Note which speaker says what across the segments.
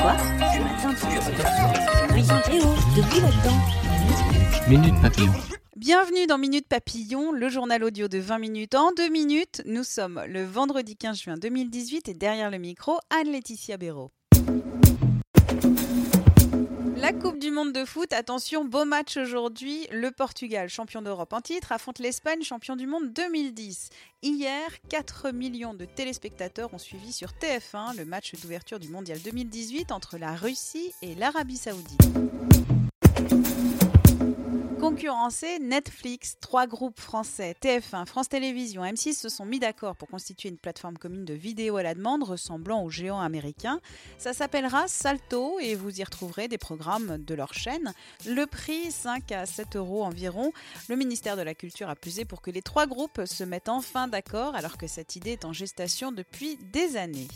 Speaker 1: Quoi Ce matin, tu debout là-dedans.
Speaker 2: Minute Papillon.
Speaker 3: Bienvenue dans Minute Papillon, le journal audio de 20 minutes en 2 minutes. Nous sommes le vendredi 15 juin 2018 et derrière le micro, Anne-Laetitia Béraud. La Coupe du Monde de foot, attention, beau match aujourd'hui. Le Portugal, champion d'Europe en titre, affronte l'Espagne, champion du monde 2010. Hier, 4 millions de téléspectateurs ont suivi sur TF1 le match d'ouverture du Mondial 2018 entre la Russie et l'Arabie Saoudite. Netflix, trois groupes français, TF1, France Télévisions, M6 se sont mis d'accord pour constituer une plateforme commune de vidéo à la demande ressemblant aux géants américains. Ça s'appellera Salto et vous y retrouverez des programmes de leur chaîne. Le prix 5 à 7 euros environ. Le ministère de la Culture a pusé pour que les trois groupes se mettent enfin d'accord alors que cette idée est en gestation depuis des années.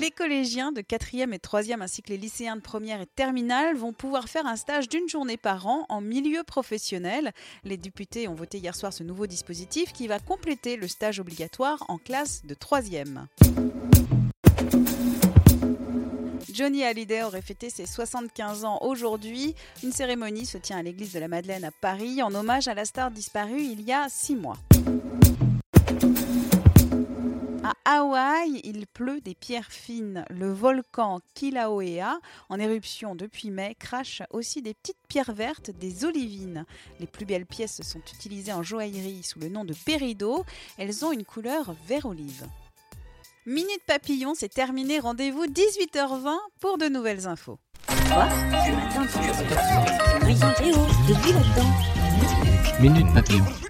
Speaker 3: Les collégiens de 4e et 3e ainsi que les lycéens de première et terminale vont pouvoir faire un stage d'une journée par an en milieu professionnel. Les députés ont voté hier soir ce nouveau dispositif qui va compléter le stage obligatoire en classe de 3e. Johnny Hallyday aurait fêté ses 75 ans aujourd'hui. Une cérémonie se tient à l'église de la Madeleine à Paris en hommage à la star disparue il y a six mois. À Hawaï, il pleut des pierres fines. Le volcan Kilauea, en éruption depuis mai, crache aussi des petites pierres vertes, des olivines. Les plus belles pièces sont utilisées en joaillerie sous le nom de pérido. Elles ont une couleur vert olive. Minute Papillon, c'est terminé. Rendez-vous 18h20 pour de nouvelles infos.
Speaker 1: Quoi? Ce matin, tu debout là-dedans.
Speaker 2: Minute Papillon.